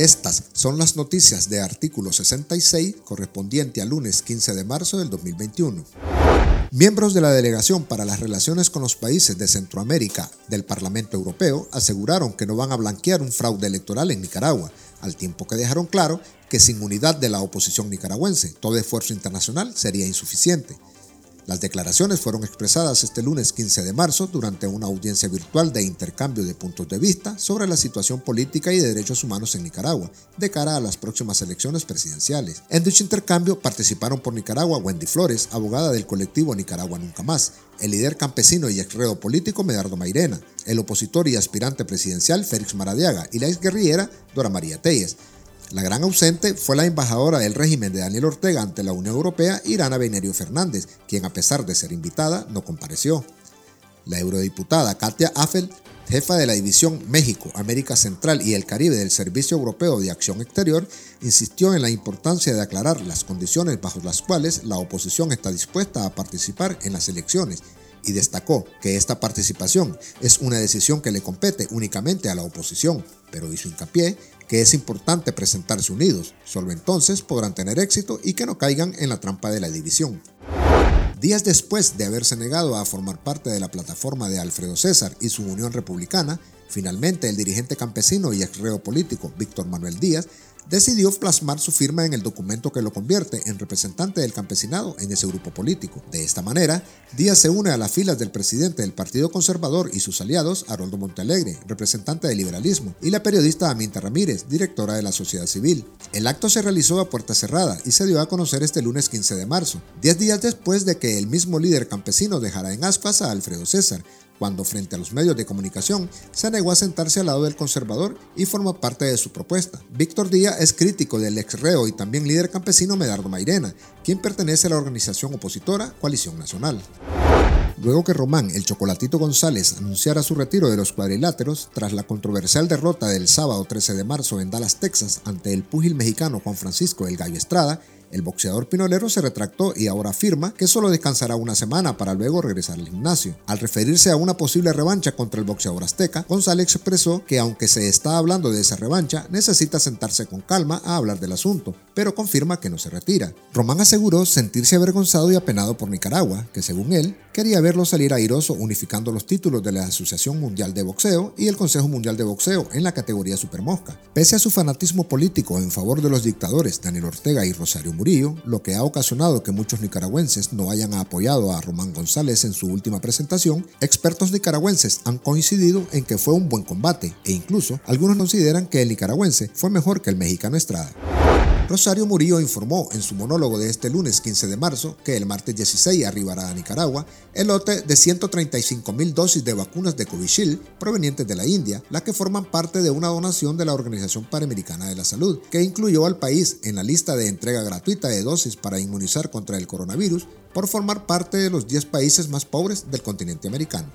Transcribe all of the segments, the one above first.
Estas son las noticias de artículo 66 correspondiente al lunes 15 de marzo del 2021. Miembros de la Delegación para las Relaciones con los Países de Centroamérica del Parlamento Europeo aseguraron que no van a blanquear un fraude electoral en Nicaragua, al tiempo que dejaron claro que sin unidad de la oposición nicaragüense, todo esfuerzo internacional sería insuficiente. Las declaraciones fueron expresadas este lunes 15 de marzo durante una audiencia virtual de intercambio de puntos de vista sobre la situación política y de derechos humanos en Nicaragua de cara a las próximas elecciones presidenciales. En dicho intercambio participaron por Nicaragua Wendy Flores, abogada del colectivo Nicaragua Nunca Más, el líder campesino y exreo político Medardo Mairena, el opositor y aspirante presidencial Félix Maradiaga y la exguerrillera Dora María Telles, la gran ausente fue la embajadora del régimen de Daniel Ortega ante la Unión Europea, Irana Benerio Fernández, quien a pesar de ser invitada no compareció. La eurodiputada Katia Affel, jefa de la División México, América Central y el Caribe del Servicio Europeo de Acción Exterior, insistió en la importancia de aclarar las condiciones bajo las cuales la oposición está dispuesta a participar en las elecciones y destacó que esta participación es una decisión que le compete únicamente a la oposición, pero hizo hincapié que es importante presentarse unidos, solo entonces podrán tener éxito y que no caigan en la trampa de la división. Días después de haberse negado a formar parte de la plataforma de Alfredo César y su Unión Republicana, finalmente el dirigente campesino y ex reo político Víctor Manuel Díaz decidió plasmar su firma en el documento que lo convierte en representante del campesinado en ese grupo político. De esta manera, Díaz se une a las filas del presidente del Partido Conservador y sus aliados, Haroldo Montalegre, representante del liberalismo, y la periodista Aminta Ramírez, directora de la sociedad civil. El acto se realizó a puerta cerrada y se dio a conocer este lunes 15 de marzo, diez días después de que el mismo líder campesino dejara en ascuas a Alfredo César, cuando frente a los medios de comunicación se negó a sentarse al lado del conservador y formó parte de su propuesta. Víctor Díaz es crítico del ex reo y también líder campesino Medardo Mairena, quien pertenece a la organización opositora Coalición Nacional. Luego que Román El Chocolatito González anunciara su retiro de los cuadriláteros tras la controversial derrota del sábado 13 de marzo en Dallas, Texas, ante el púgil mexicano Juan Francisco El Gallo Estrada, el boxeador pinolero se retractó y ahora afirma que solo descansará una semana para luego regresar al gimnasio. Al referirse a una posible revancha contra el boxeador azteca, González expresó que aunque se está hablando de esa revancha, necesita sentarse con calma a hablar del asunto, pero confirma que no se retira. Román aseguró sentirse avergonzado y apenado por Nicaragua, que según él, quería verlo salir airoso unificando los títulos de la Asociación Mundial de Boxeo y el Consejo Mundial de Boxeo en la categoría Supermosca. Pese a su fanatismo político en favor de los dictadores Daniel Ortega y Rosario Murillo, lo que ha ocasionado que muchos nicaragüenses no hayan apoyado a Román González en su última presentación, expertos nicaragüenses han coincidido en que fue un buen combate e incluso algunos consideran que el nicaragüense fue mejor que el mexicano Estrada. Rosario Murillo informó en su monólogo de este lunes 15 de marzo que el martes 16 arribará a Nicaragua el lote de 135 mil dosis de vacunas de Covishield provenientes de la India, las que forman parte de una donación de la Organización Panamericana de la Salud, que incluyó al país en la lista de entrega gratuita de dosis para inmunizar contra el coronavirus por formar parte de los 10 países más pobres del continente americano.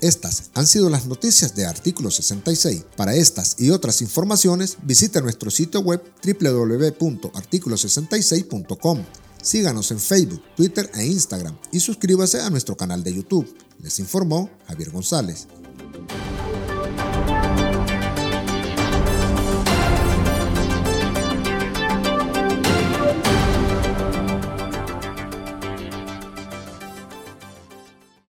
Estas han sido las noticias de Artículo 66. Para estas y otras informaciones, visite nuestro sitio web www.articulo66.com. Síganos en Facebook, Twitter e Instagram y suscríbase a nuestro canal de YouTube. Les informó Javier González.